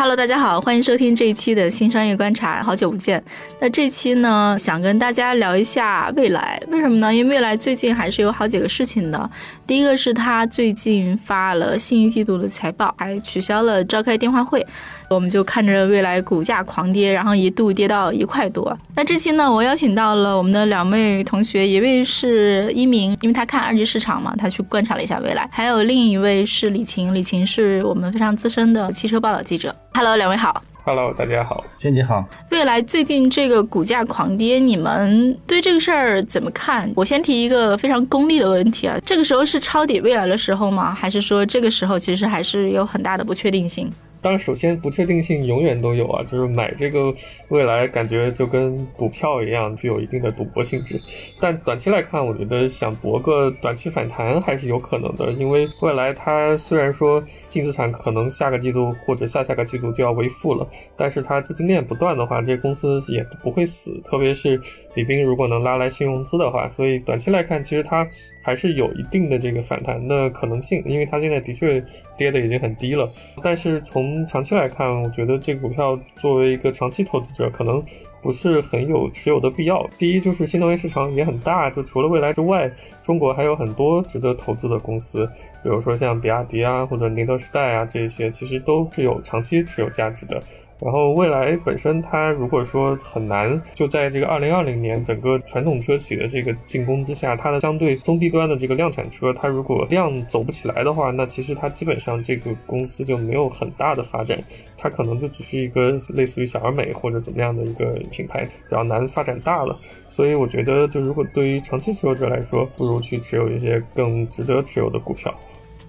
Hello，大家好，欢迎收听这一期的新商业观察，好久不见。那这期呢，想跟大家聊一下未来，为什么呢？因为未来最近还是有好几个事情的。第一个是他最近发了新一季度的财报，还取消了召开电话会。我们就看着未来股价狂跌，然后一度跌到一块多。那这期呢，我邀请到了我们的两位同学，一位是一鸣，因为他看二级市场嘛，他去观察了一下未来；还有另一位是李晴，李晴是我们非常资深的汽车报道记者。Hello，两位好。Hello，大家好，娟姐好。未来最近这个股价狂跌，你们对这个事儿怎么看？我先提一个非常功利的问题啊，这个时候是抄底未来的时候吗？还是说这个时候其实还是有很大的不确定性？当然，首先不确定性永远都有啊，就是买这个未来感觉就跟股票一样，具有一定的赌博性质。但短期来看，我觉得想博个短期反弹还是有可能的，因为未来它虽然说净资产可能下个季度或者下下个季度就要为负了，但是它资金链不断的话，这公司也不会死。特别是李斌如果能拉来新融资的话，所以短期来看，其实它。还是有一定的这个反弹的可能性，因为它现在的确跌的已经很低了。但是从长期来看，我觉得这个股票作为一个长期投资者，可能不是很有持有的必要。第一就是新能源市场也很大，就除了蔚来之外，中国还有很多值得投资的公司，比如说像比亚迪啊或者宁德时代啊这些，其实都是有长期持有价值的。然后未来本身，它如果说很难就在这个二零二零年整个传统车企的这个进攻之下，它的相对中低端的这个量产车，它如果量走不起来的话，那其实它基本上这个公司就没有很大的发展，它可能就只是一个类似于小而美或者怎么样的一个品牌，比较难发展大了。所以我觉得，就如果对于长期持有者来说，不如去持有一些更值得持有的股票。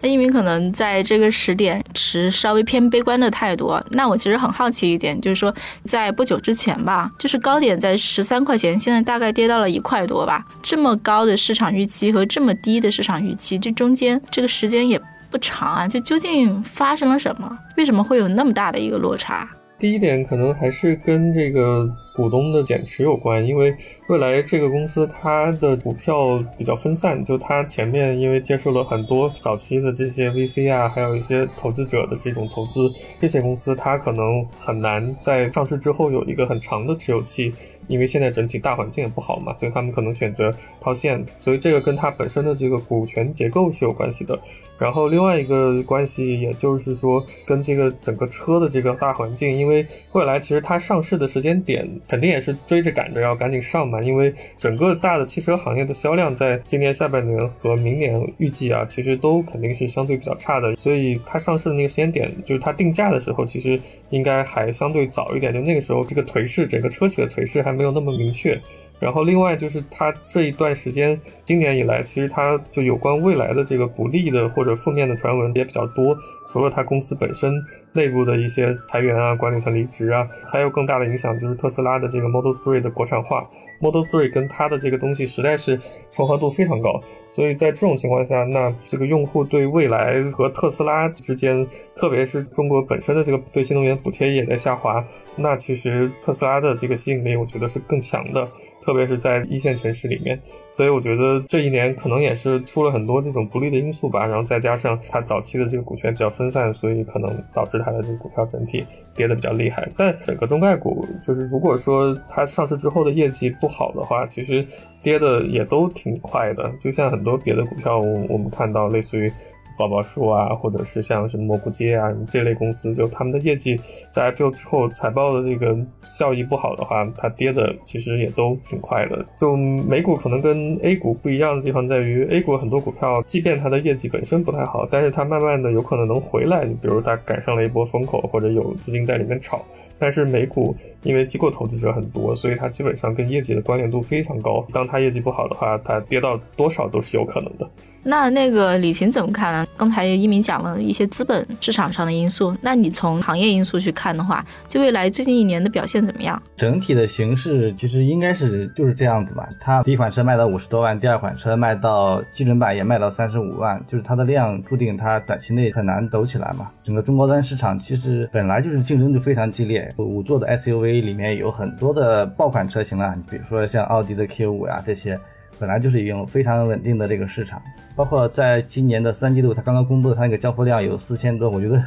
那一鸣可能在这个时点持稍微偏悲观的态度。那我其实很好奇一点，就是说在不久之前吧，就是高点在十三块钱，现在大概跌到了一块多吧。这么高的市场预期和这么低的市场预期，这中间这个时间也不长啊，就究竟发生了什么？为什么会有那么大的一个落差？第一点可能还是跟这个股东的减持有关，因为未来这个公司它的股票比较分散，就它前面因为接受了很多早期的这些 VC 啊，还有一些投资者的这种投资，这些公司它可能很难在上市之后有一个很长的持有期。因为现在整体大环境也不好嘛，所以他们可能选择套现，所以这个跟它本身的这个股权结构是有关系的。然后另外一个关系，也就是说跟这个整个车的这个大环境，因为未来其实它上市的时间点肯定也是追着赶着要赶紧上嘛，因为整个大的汽车行业的销量在今年下半年和明年预计啊，其实都肯定是相对比较差的，所以它上市的那个时间点，就是它定价的时候，其实应该还相对早一点，就那个时候这个颓势，整个车企的颓势还没。有那么明确，然后另外就是它这一段时间，今年以来，其实它就有关未来的这个不利的或者负面的传闻也比较多。除了它公司本身内部的一些裁员啊、管理层离职啊，还有更大的影响就是特斯拉的这个 Model 3的国产化。Model 3跟它的这个东西实在是重合度非常高，所以在这种情况下，那这个用户对未来和特斯拉之间，特别是中国本身的这个对新能源补贴也在下滑，那其实特斯拉的这个吸引力，我觉得是更强的。特别是在一线城市里面，所以我觉得这一年可能也是出了很多这种不利的因素吧。然后再加上它早期的这个股权比较分散，所以可能导致它的这个股票整体跌得比较厉害。但整个中概股，就是如果说它上市之后的业绩不好的话，其实跌的也都挺快的。就像很多别的股票，我们看到类似于。宝宝树啊，或者是像什么蘑菇街啊这类公司，就他们的业绩在 IPO 之后财报的这个效益不好的话，它跌的其实也都挺快的。就美股可能跟 A 股不一样的地方在于，A 股很多股票，即便它的业绩本身不太好，但是它慢慢的有可能能回来。比如它赶上了一波风口，或者有资金在里面炒。但是美股因为机构投资者很多，所以它基本上跟业绩的关联度非常高。当它业绩不好的话，它跌到多少都是有可能的。那那个李琴怎么看呢？刚才一鸣讲了一些资本市场上的因素，那你从行业因素去看的话，就未来最近一年的表现怎么样？整体的形势其实应该是就是这样子吧。它第一款车卖到五十多万，第二款车卖到基准版也卖到三十五万，就是它的量注定它短期内很难走起来嘛。整个中高端市场其实本来就是竞争就非常激烈，五座的 SUV 里面有很多的爆款车型啊，你比如说像奥迪的 Q 五呀这些。本来就是一种非常稳定的这个市场，包括在今年的三季度，它刚刚公布的它那个交付量有四千多，我觉得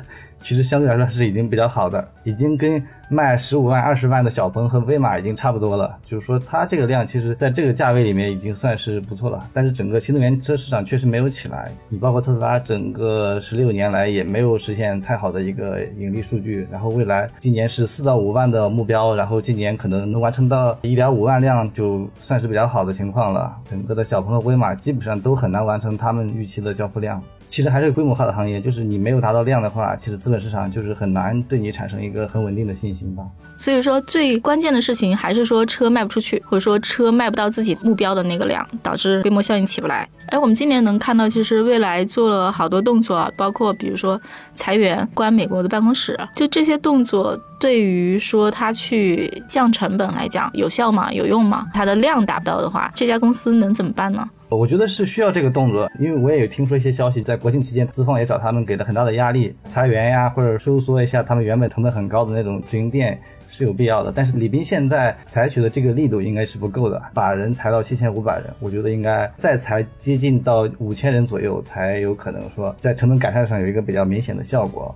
其实相对来说是已经比较好的，已经跟。卖十五万、二十万的小鹏和威马已经差不多了，就是说它这个量其实在这个价位里面已经算是不错了。但是整个新能源车市场确实没有起来，你包括特斯拉整个十六年来也没有实现太好的一个盈利数据。然后未来今年是四到五万的目标，然后今年可能能完成到一点五万辆，就算是比较好的情况了。整个的小鹏和威马基本上都很难完成他们预期的交付量。其实还是规模化的行业，就是你没有达到量的话，其实资本市场就是很难对你产生一个很稳定的信心吧。所以说，最关键的事情还是说车卖不出去，或者说车卖不到自己目标的那个量，导致规模效应起不来。哎，我们今年能看到，其实未来做了好多动作，包括比如说裁员、关美国的办公室，就这些动作，对于说它去降成本来讲，有效吗？有用吗？它的量达不到的话，这家公司能怎么办呢？我觉得是需要这个动作，因为我也有听说一些消息，在国庆期间，资方也找他们给了很大的压力，裁员呀，或者收缩一下他们原本成本很高的那种直营店是有必要的。但是李斌现在采取的这个力度应该是不够的，把人裁到七千五百人，我觉得应该再裁接近到五千人左右，才有可能说在成本改善上有一个比较明显的效果。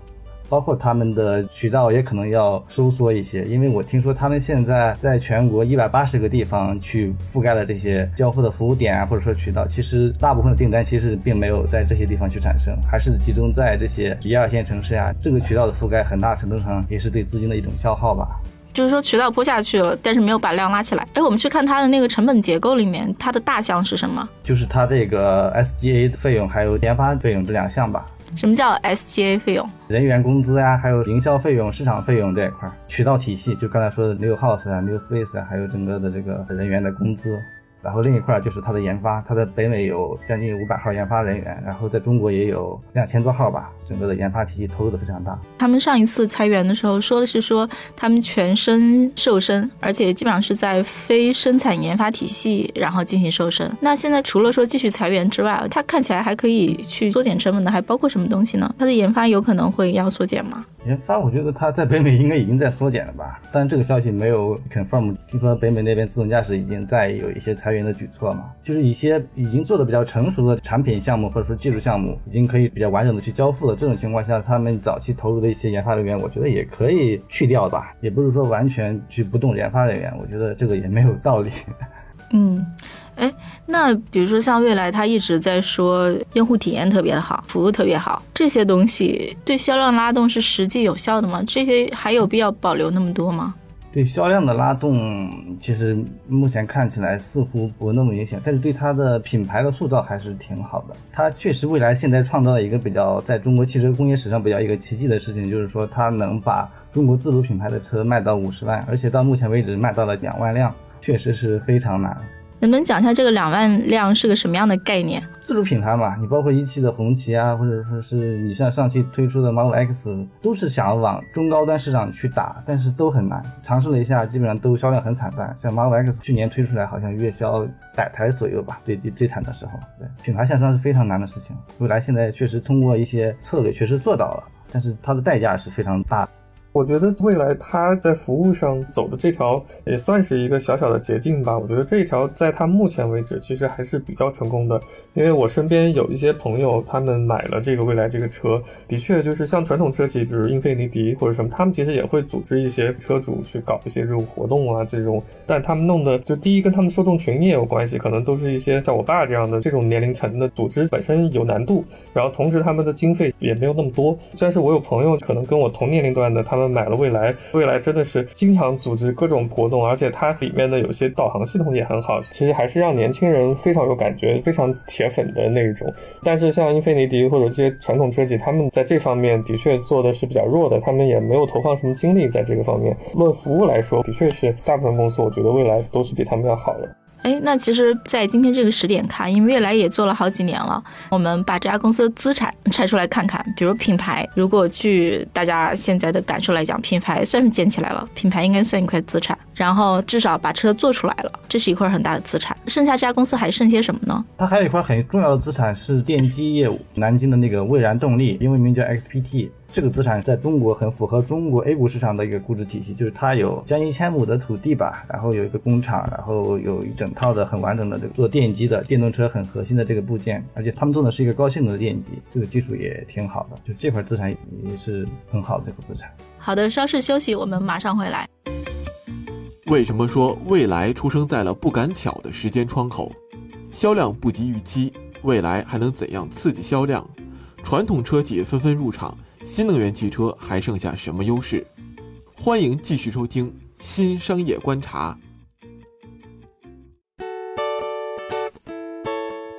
包括他们的渠道也可能要收缩一些，因为我听说他们现在在全国一百八十个地方去覆盖了这些交付的服务点啊，或者说渠道，其实大部分的订单其实并没有在这些地方去产生，还是集中在这些一二线城市呀。这个渠道的覆盖很大程度上也是对资金的一种消耗吧。就是说渠道铺下去了，但是没有把量拉起来。哎，我们去看它的那个成本结构里面，它的大项是什么？就是它这个 SGA 的费用还有研发费用这两项吧。什么叫 SGA 费用？人员工资呀，还有营销费用、市场费用这一块，渠道体系，就刚才说的 New House 啊、New Space 啊，还有整个的这个人员的工资。然后另一块就是它的研发，它在北美有将近五百号研发人员，然后在中国也有两千多号吧。整个的研发体系投入的非常大。他们上一次裁员的时候说的是说他们全身瘦身，而且基本上是在非生产研发体系然后进行瘦身。那现在除了说继续裁员之外，它看起来还可以去缩减成本的，还包括什么东西呢？它的研发有可能会要缩减吗？研发，我觉得它在北美应该已经在缩减了吧，但这个消息没有 confirm。听说北美那边自动驾驶已经在有一些裁裁员的举措嘛，就是一些已经做的比较成熟的产品项目或者说技术项目，已经可以比较完整的去交付了。这种情况下，他们早期投入的一些研发人员，我觉得也可以去掉吧，也不是说完全去不动研发人员，我觉得这个也没有道理。嗯。哎，那比如说像未来，他一直在说用户体验特别的好，服务特别好，这些东西对销量拉动是实际有效的吗？这些还有必要保留那么多吗？对销量的拉动，其实目前看起来似乎不那么明显，但是对它的品牌的塑造还是挺好的。它确实未来现在创造了一个比较在中国汽车工业史上比较一个奇迹的事情，就是说它能把中国自主品牌的车卖到五十万，而且到目前为止卖到了两万辆，确实是非常难。能不能讲一下这个两万辆是个什么样的概念？自主品牌嘛，你包括一汽的红旗啊，或者说是你像上汽推出的 Model X，都是想往中高端市场去打，但是都很难。尝试了一下，基本上都销量很惨淡。像 Model X 去年推出来，好像月销百台左右吧，最最惨的时候。对，品牌向上是非常难的事情。未来现在确实通过一些策略确实做到了，但是它的代价是非常大。我觉得未来它在服务上走的这条也算是一个小小的捷径吧。我觉得这一条在它目前为止其实还是比较成功的，因为我身边有一些朋友，他们买了这个未来这个车，的确就是像传统车企，比如英菲尼迪或者什么，他们其实也会组织一些车主去搞一些这种活动啊，这种，但他们弄的就第一跟他们受众群也有关系，可能都是一些像我爸这样的这种年龄层的组织本身有难度，然后同时他们的经费也没有那么多。但是我有朋友可能跟我同年龄段的，他他们买了蔚来，蔚来真的是经常组织各种活动，而且它里面的有些导航系统也很好，其实还是让年轻人非常有感觉、非常铁粉的那一种。但是像英菲尼迪或者这些传统车企，他们在这方面的确做的是比较弱的，他们也没有投放什么精力在这个方面。论服务来说，的确是大部分公司，我觉得未来都是比他们要好的。哎，那其实，在今天这个时点看，因为未来也做了好几年了，我们把这家公司的资产 拆出来看看。比如品牌，如果据大家现在的感受来讲，品牌算是建起来了，品牌应该算一块资产。然后至少把车做出来了，这是一块很大的资产。剩下这家公司还剩些什么呢？它还有一块很重要的资产是电机业务，南京的那个蔚然动力，英文名叫 XPT。这个资产在中国很符合中国 A 股市场的一个估值体系，就是它有将近一千亩的土地吧，然后有一个工厂，然后有一整套的很完整的这个做电机的电动车很核心的这个部件，而且他们做的是一个高性能的电机，这个技术也挺好的，就这块资产也是很好的这个资产。好的，稍事休息，我们马上回来。为什么说蔚来出生在了不赶巧的时间窗口？销量不及预期，未来还能怎样刺激销量？传统车企纷纷入场。新能源汽车还剩下什么优势？欢迎继续收听《新商业观察》。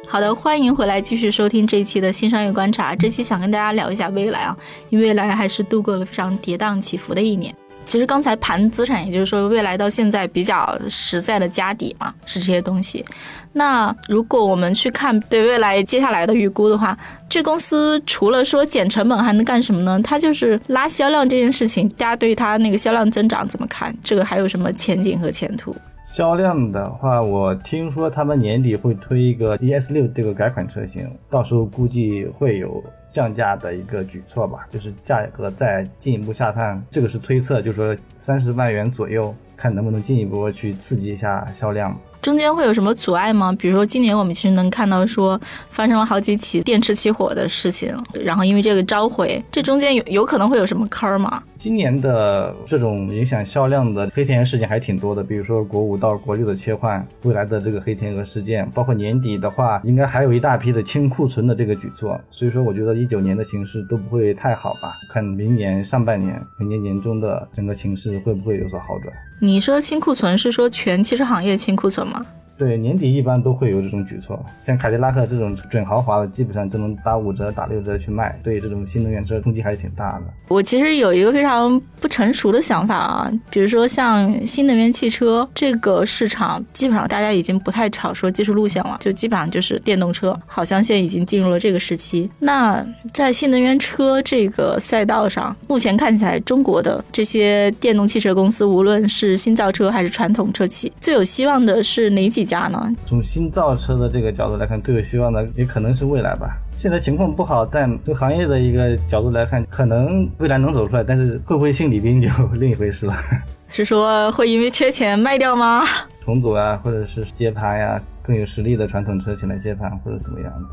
好的，欢迎回来继续收听这一期的新商业观察。这期想跟大家聊一下未来啊，因为未来还是度过了非常跌宕起伏的一年。其实刚才盘资产，也就是说未来到现在比较实在的家底嘛，是这些东西。那如果我们去看对未来接下来的预估的话，这公司除了说减成本，还能干什么呢？它就是拉销量这件事情，大家对它那个销量增长怎么看？这个还有什么前景和前途？销量的话，我听说他们年底会推一个 ES 六这个改款车型，到时候估计会有。降价的一个举措吧，就是价格再进一步下探，这个是推测，就是说三十万元左右，看能不能进一步去刺激一下销量。中间会有什么阻碍吗？比如说今年我们其实能看到说发生了好几起电池起火的事情，然后因为这个召回，这中间有有可能会有什么坑儿吗？今年的这种影响销量的黑天鹅事件还挺多的，比如说国五到国六的切换，未来的这个黑天鹅事件，包括年底的话，应该还有一大批的清库存的这个举措。所以说，我觉得一九年的形势都不会太好吧？看明年上半年、明年年中的整个形势会不会有所好转？你你说清库存是说全汽车行业清库存吗？对，年底一般都会有这种举措，像凯迪拉克这种准豪华的，基本上都能打五折、打六折去卖，对这种新能源车冲击还是挺大的。我其实有一个非常不成熟的想法啊，比如说像新能源汽车这个市场，基本上大家已经不太炒说技术路线了，就基本上就是电动车，好像现在已经进入了这个时期。那在新能源车这个赛道上，目前看起来中国的这些电动汽车公司，无论是新造车还是传统车企，最有希望的是哪几？家呢？从新造车的这个角度来看，最有希望的也可能是未来吧。现在情况不好，但从行业的一个角度来看，可能未来能走出来，但是会不会姓李斌就另一回事了。是说会因为缺钱卖掉吗？重组啊，或者是接盘呀，更有实力的传统车企来接盘，或者怎么样的。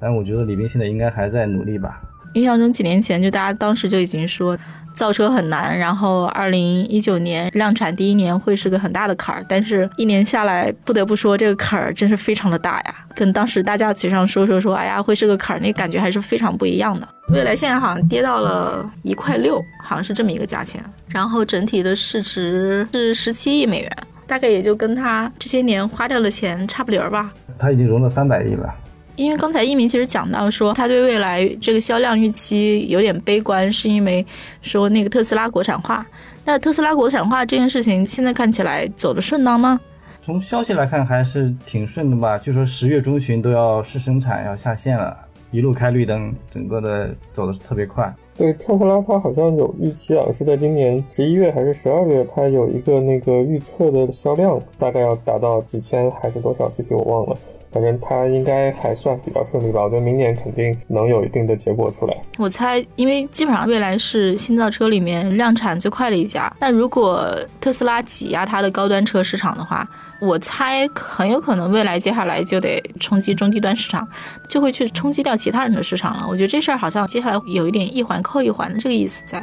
但我觉得李斌现在应该还在努力吧。印象中几年前就大家当时就已经说。造车很难，然后二零一九年量产第一年会是个很大的坎儿，但是一年下来，不得不说这个坎儿真是非常的大呀，跟当时大家嘴上说说说，哎呀会是个坎儿，那感觉还是非常不一样的。未来现在好像跌到了一块六，好像是这么一个价钱，然后整体的市值是十七亿美元，大概也就跟他这些年花掉的钱差不离儿吧。他已经融了三百亿了。因为刚才一鸣其实讲到说，他对未来这个销量预期有点悲观，是因为说那个特斯拉国产化。那特斯拉国产化这件事情，现在看起来走的顺当吗？从消息来看，还是挺顺的吧。据说十月中旬都要试生产，要下线了，一路开绿灯，整个的走的是特别快。对特斯拉，它好像有预期啊，是在今年十一月还是十二月，它有一个那个预测的销量，大概要达到几千还是多少，具体我忘了。反正它应该还算比较顺利吧，我觉得明年肯定能有一定的结果出来。我猜，因为基本上未来是新造车里面量产最快的一家。那如果特斯拉挤压它的高端车市场的话，我猜很有可能未来接下来就得冲击中低端市场，就会去冲击掉其他人的市场了。我觉得这事儿好像接下来有一点一环扣一环的这个意思在。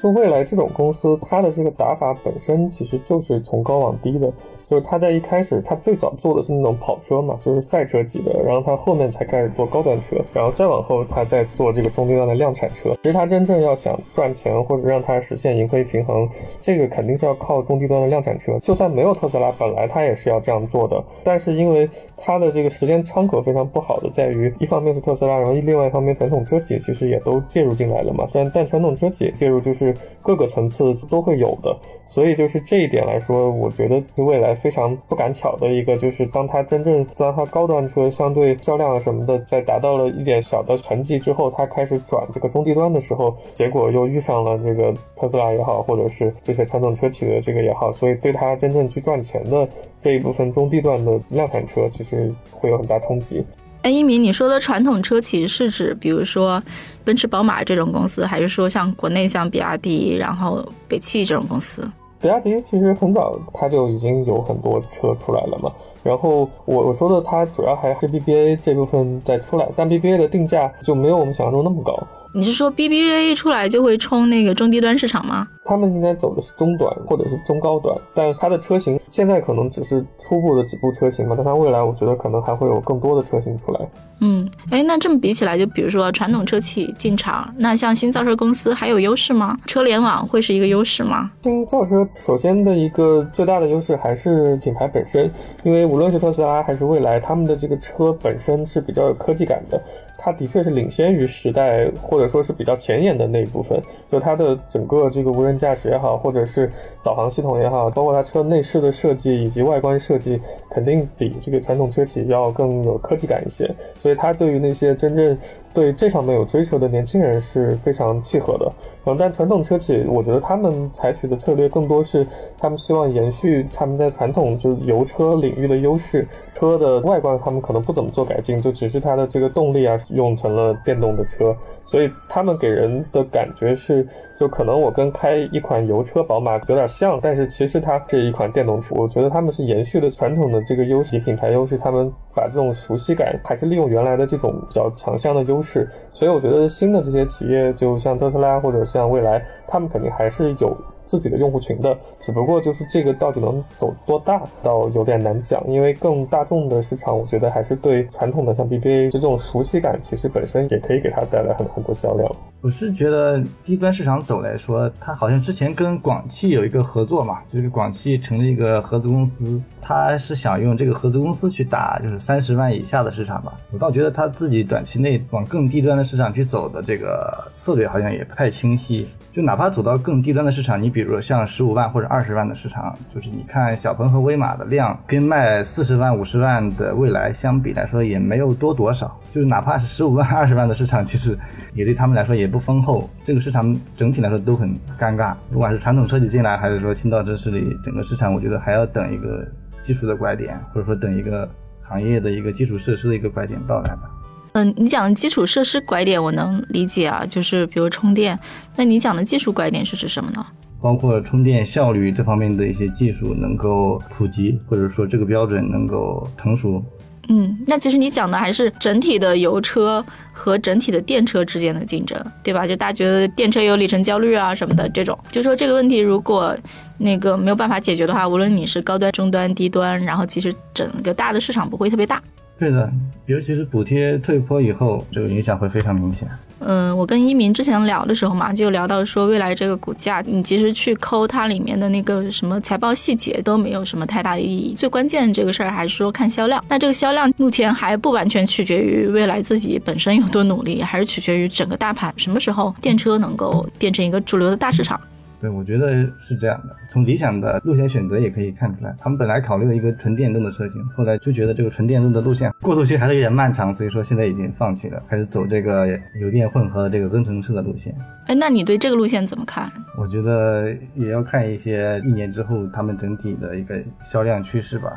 就未来这种公司，它的这个打法本身其实就是从高往低的。就是他在一开始，他最早做的是那种跑车嘛，就是赛车级的，然后他后面才开始做高端车，然后再往后，他再做这个中低端的量产车。其实他真正要想赚钱或者让它实现盈亏平衡，这个肯定是要靠中低端的量产车。就算没有特斯拉，本来他也是要这样做的，但是因为它的这个时间窗口非常不好的在于，一方面是特斯拉，然后另外一方面传统车企其实也都介入进来了嘛。但但传统车企介入就是各个层次都会有的，所以就是这一点来说，我觉得未来非常不赶巧的一个，就是当它真正当它高端车相对销量什么的，在达到了一点小的成绩之后，它开始转这个中低端的时候，结果又遇上了这个特斯拉也好，或者是这些传统车企的这个也好，所以对它真正去赚钱的这一部分中低端的量产车，其实会有很大冲击。哎，一鸣，你说的传统车企是指，比如说奔驰、宝马这种公司，还是说像国内像比亚迪、然后北汽这种公司？比亚迪其实很早它就已经有很多车出来了嘛。然后我我说的它主要还是 BBA 这部分在出来，但 BBA 的定价就没有我们想象中那么高。你是说 BBA 一出来就会冲那个中低端市场吗？他们应该走的是中端或者是中高端，但它的车型现在可能只是初步的几部车型嘛，但它未来我觉得可能还会有更多的车型出来。嗯，哎，那这么比起来，就比如说传统车企进场，那像新造车公司还有优势吗？车联网会是一个优势吗？新造车首先的一个最大的优势还是品牌本身，因为无论是特斯拉还是蔚来，他们的这个车本身是比较有科技感的。它的确是领先于时代，或者说是比较前沿的那一部分。就它的整个这个无人驾驶也好，或者是导航系统也好，包括它车内饰的设计以及外观设计，肯定比这个传统车企要更有科技感一些。所以它对于那些真正对这方面有追求的年轻人是非常契合的。嗯，但传统车企，我觉得他们采取的策略更多是，他们希望延续他们在传统就是油车领域的优势。车的外观他们可能不怎么做改进，就只是它的这个动力啊用成了电动的车，所以他们给人的感觉是，就可能我跟开一款油车宝马有点像，但是其实它是一款电动车。我觉得他们是延续了传统的这个优势品牌优势，他们把这种熟悉感还是利用原来的这种比较强项的优势。是所以我觉得新的这些企业，就像特斯拉或者像蔚来，他们肯定还是有。自己的用户群的，只不过就是这个到底能走多大，倒有点难讲。因为更大众的市场，我觉得还是对传统的像 BBA 这种熟悉感，其实本身也可以给它带来很很多销量。我是觉得低端市场走来说，它好像之前跟广汽有一个合作嘛，就是广汽成立一个合资公司，他是想用这个合资公司去打就是三十万以下的市场吧。我倒觉得他自己短期内往更低端的市场去走的这个策略好像也不太清晰。就哪怕走到更低端的市场，你比如说像十五万或者二十万的市场，就是你看小鹏和威马的量跟卖四十万五十万的蔚来相比来说也没有多多少。就是哪怕是十五万二十万的市场，其实也对他们来说也。不丰厚，这个市场整体来说都很尴尬。不管是传统车企进来，还是说新造车势力，整个市场我觉得还要等一个技术的拐点，或者说等一个行业的一个基础设施的一个拐点到来吧。嗯，你讲的基础设施拐点我能理解啊，就是比如充电。那你讲的技术拐点是指什么呢？包括充电效率这方面的一些技术能够普及，或者说这个标准能够成熟。嗯，那其实你讲的还是整体的油车和整体的电车之间的竞争，对吧？就大家觉得电车有里程焦虑啊什么的这种，就说这个问题如果那个没有办法解决的话，无论你是高端、中端、低端，然后其实整个大的市场不会特别大。对的，尤其是补贴退坡以后，这个影响会非常明显。嗯，我跟一鸣之前聊的时候嘛，就聊到说，未来这个股价，你其实去抠它里面的那个什么财报细节都没有什么太大的意义。最关键这个事儿还是说看销量。那这个销量目前还不完全取决于未来自己本身有多努力，还是取决于整个大盘什么时候电车能够变成一个主流的大市场。对，我觉得是这样的。从理想的路线选择也可以看出来，他们本来考虑了一个纯电动的车型，后来就觉得这个纯电动的路线过渡期还是有点漫长，所以说现在已经放弃了，开始走这个油电混合这个增程式的路线。哎，那你对这个路线怎么看？我觉得也要看一些一年之后他们整体的一个销量趋势吧。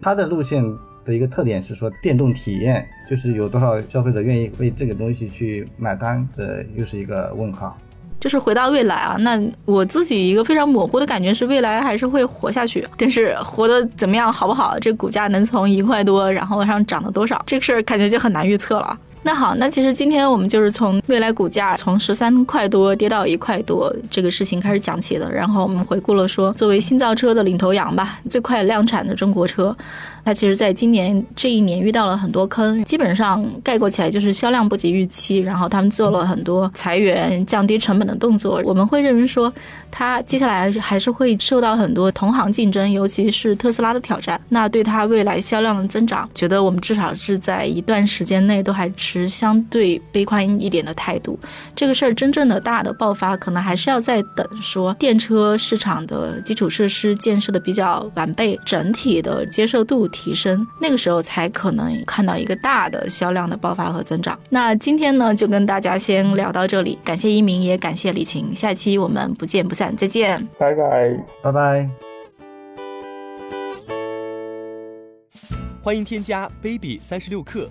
它的路线的一个特点是说电动体验，就是有多少消费者愿意为这个东西去买单，这又是一个问号。就是回到未来啊，那我自己一个非常模糊的感觉是未来还是会活下去，但是活得怎么样好不好，这股价能从一块多然后往上涨到多少，这个事儿感觉就很难预测了。那好，那其实今天我们就是从未来股价从十三块多跌到一块多这个事情开始讲起的，然后我们回顾了说，作为新造车的领头羊吧，最快量产的中国车。它其实在今年这一年遇到了很多坑，基本上概括起来就是销量不及预期，然后他们做了很多裁员、降低成本的动作。我们会认为说，它接下来还是会受到很多同行竞争，尤其是特斯拉的挑战。那对它未来销量的增长，觉得我们至少是在一段时间内都还持相对悲观一点的态度。这个事儿真正的大的爆发，可能还是要再等说电车市场的基础设施建设的比较完备，整体的接受度。提升，那个时候才可能看到一个大的销量的爆发和增长。那今天呢，就跟大家先聊到这里，感谢一鸣，也感谢李晴，下期我们不见不散，再见，拜拜，拜拜。欢迎添加 baby 三十六克